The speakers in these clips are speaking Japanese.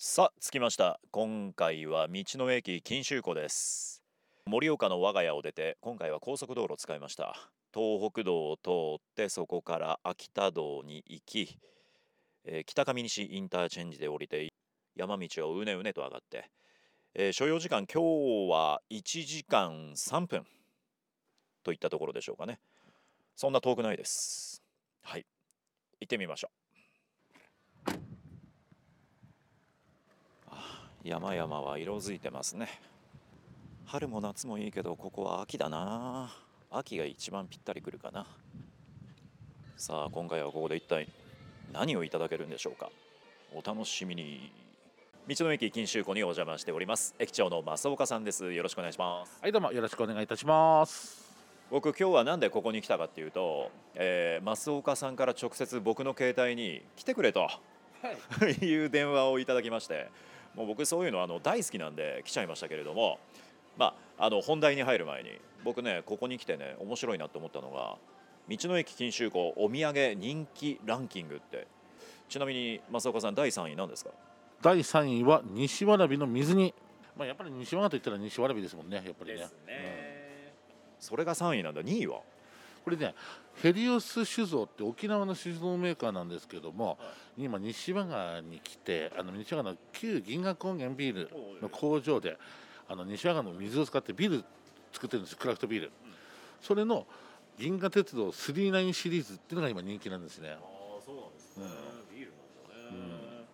さあ着きました。今回は道の駅錦秋湖です。盛岡の我が家を出て今回は高速道路を使いました。東北道を通ってそこから秋田道に行き、えー北上西インターチェンジで降りて山道をうねうねと上がって、えー所要時間今日は1時間3分といったところでしょうかね。そんな遠くないです。はい。行ってみましょう。山々は色づいてますね。春も夏もいいけどここは秋だな。秋が一番ぴったりくるかな。さあ今回はここで一体何をいただけるんでしょうか。お楽しみに。道の駅錦秋湖にお邪魔しております。駅長の増岡さんです。よろしくお願いします。はいどうもよろしくお願いいたします。僕今日はなんでここに来たかっていうと、えー、増岡さんから直接僕の携帯に来てくれとはい。いう電話をいただきましてもう僕そういうのあの大好きなんで来ちゃいましたけれどもまああの本題に入る前に僕ねここに来てね面白いなと思ったのが道の駅錦秋湖お土産人気ランキングって。ちなみに増岡さん第3位なんですか？第3位は西わらびの水煮。まあやっぱり西和賀といったら西わらびですもんねやっぱりね。それが3位なんだ。2位は？これねヘリオス酒造って沖縄の酒造メーカーなんですけども、今西和賀に来てあの西和賀の旧銀河高原ビールの工場であの西和賀の水を使ってビール作ってるんですクラフトビールそれの銀河鉄道39シリーズっていうのが今人気なんですね。ああそうなんですね、ビールなんだね、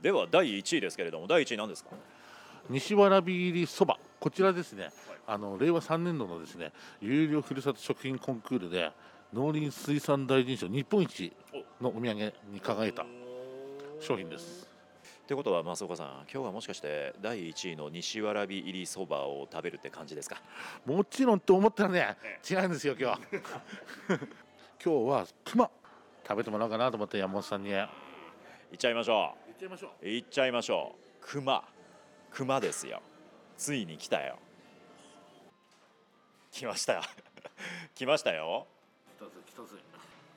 では第1位ですけれども第1位何ですか？西わらび入りそばこちらですね、あの令和3年度のですね有料ふるさと食品コンクールで農林水産大臣賞日本一のお土産に輝いた商品です。ってことは増岡さん今日はもしかして第1位の西わらび入りそばを食べるって感じですか？もちろんと思ったらね違うんですよ今日 今日は熊食べてもらおうかなと思って山本さんに。言っちゃいましょちゃいましょう。ういっちゃいましょう。熊。熊ですよついに来たよ。来ましたよ。来ましたよ。来たぜ来たぜ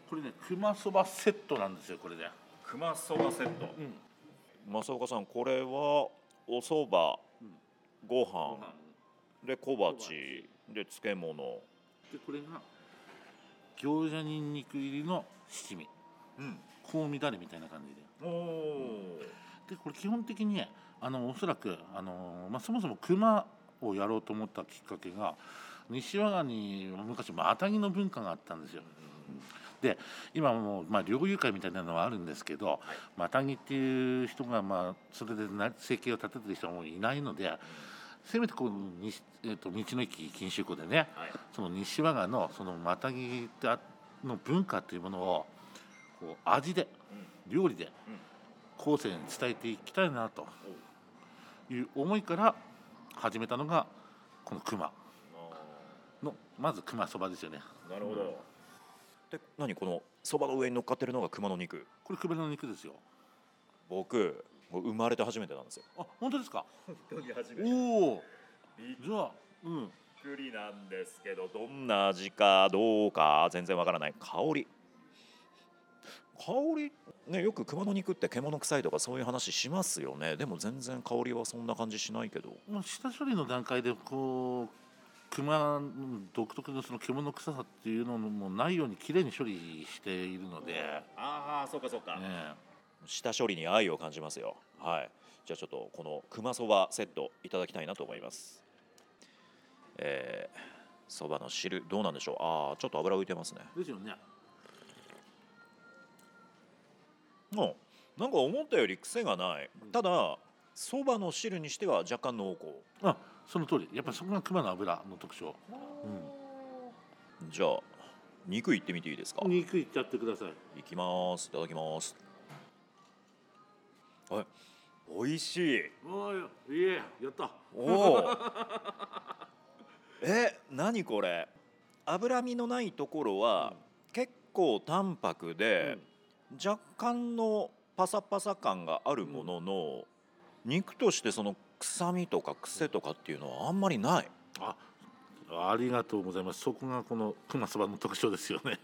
これね熊そばセットなんですよこれで、熊そばセット。うん、増岡さんこれはおそばご飯で小鉢で漬物。でこれが餃子にんにく入りの七味。うん。香味だれみたいな感じで。おおでこれ基本的にあのおそらくあの、まあ、そもそも熊をやろうと思ったきっかけが西和賀に昔マタギの文化があったんですよ。で今もう、まあ、猟友会みたいなのはあるんですけど、マタギっていう人が、まあ、それでな生計を立ててる人はもういないのでせめてこう西、えー、と道の駅錦秋湖でね、はい。その西和賀のそのマタギってあの文化というものをこう味で料理で後世に伝えていきたいなという思いから始めたのがこの熊のまず熊そばですよねなるほど。で、何このそばの上に乗っかってるのが熊の肉。これ熊の肉ですよ僕、もう生まれて初めてなんですよ。あ本当ですか本当に初おおじゃあうんくりなんですけど、どんな味かどうか全然わからない。香り。香りねよく熊の肉って獣臭いとかそういう話しますよね。でも全然香りはそんな感じしないけど。まあ下処理の段階でこう熊独特のその獣臭さっていうのもないようにきれいに処理しているので、ああそうかそうか。ね、下処理に愛を感じますよ。はい。じゃあちょっとこの熊そばセットいただきたいなと思います。えーそばの汁どうなんでしょう？ああちょっと油浮いてますね。ですよねうん。なんか思ったより癖がない。ただそばの汁にしては若干濃厚。あその通り。やっぱりそこが熊の油の特徴、じゃあ肉いってみていいですか？うん、肉いっちゃってください。いきます。いただきます。はい美味しい。おいい。えやった。おお。え何これ？脂身のないところは結構淡白で、若干のパサパサ感があるものの、肉としてその臭みとか癖とかっていうのはあんまりない。あありがとうございます。そこがこの熊そばの特徴ですよね。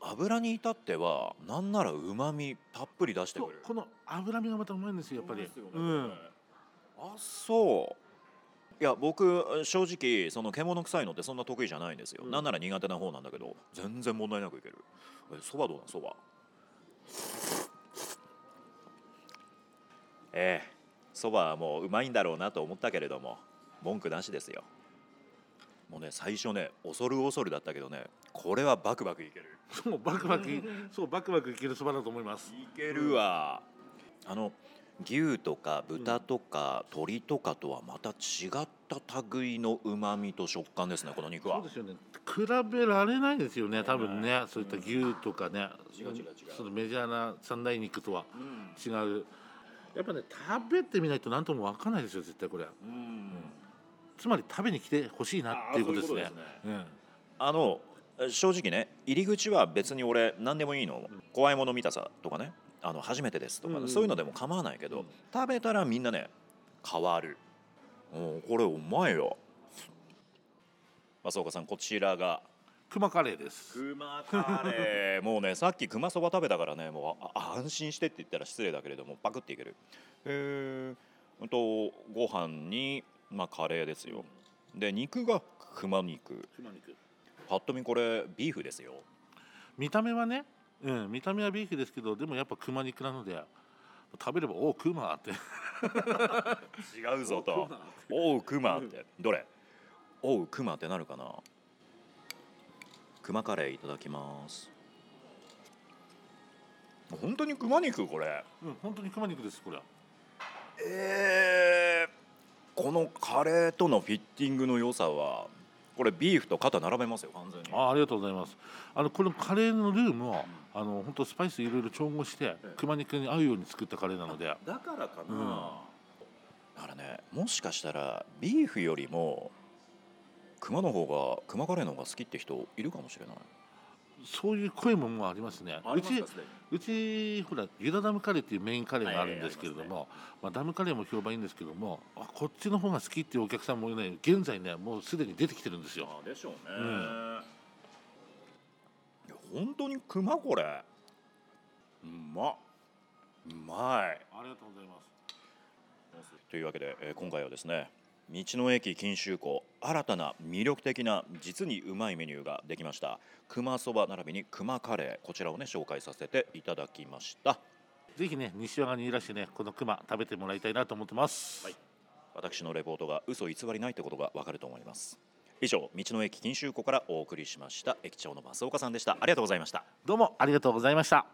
油に至ってはなんならうまみたっぷり出してくる。そうこの脂身がまたうまいんですよやっぱり。ねうん。あそう。いや僕正直その獣臭いのってそんな得意じゃないんですよ、うん。なんなら苦手な方なんだけど全然問題なくいける。えそばどうなん？そばええそばはもううまいんだろうなと思ったけれども文句なしですよ。もうね最初ね恐る恐るだったけどねこれはバクバクいける。そうバクバクそうバクバクいけるそばだと思います。いけるわ、あの牛とか豚とか鶏とかとはまた違った類のうまみと食感ですねこの肉は。そうですよね。比べられないですよね多分ねそういった牛とかね。違う違う違う。そのメジャーな三大肉とはうん違う。やっぱね食べてみないと何とも分かんないですよ絶対これ。うん。つまり食べに来てほしいなっていうことですね。ういうことうんあの正直ね入り口は別に俺何でもいいの？怖いもの見たさとかねあの初めてですとか、うんうん。そういうのでも構わないけど、うん。食べたらみんなね変わる。うんこれうまいよ。増岡さんこちらが。熊カレーです。熊カレー。もうねさっき熊そば食べたからねもう安心してって言ったら失礼だけれどもパクっていける。えー、うんとご飯にまあカレーですよ。で肉が熊肉。熊肉。ぱっと見これビーフですよ。見た目はねうん見た目はビーフですけどでもやっぱ熊肉なので食べればおお熊って。違うぞと。おう熊って。どれ？おう熊ってなるかな？熊カレーいただきます。本当に熊肉これ？うん本当に熊肉ですこれえー、このカレーとのフィッティングの良さはこれビーフと肩並べますよ完全に。あありがとうございます。あのこのカレーのルーもあの本当スパイスいろいろ調合してえ熊肉に合うように作ったカレーなので。だからかな、うん。だからねもしかしたらビーフよりも熊の方が熊カレーの方が好きって人いるかもしれないそういう声ももうありますね。うちうちほらユダダムカレーっていうメインカレーがあるんですけれども、まあ、ダムカレーも評判いいんですけどもあこっちの方が好きっていうお客さんもね現在ねもうすでに出てきてるんですよ。あでしょうね、うん。いや本当に熊これ。うまっ。うまい。ありがとうございます。というわけで、えー今回はですね道の駅錦秋湖新たな魅力的な実にうまいメニューができました。熊そば並びに熊カレーこちらをね紹介させていただきました。ぜひね西和賀にいらしてねこの熊食べてもらいたいなと思ってます、はい。私のレポートが嘘偽りないってことがわかると思います。以上道の駅錦秋湖からお送りしました。駅長の増岡さんでした。ありがとうございました。どうもありがとうございました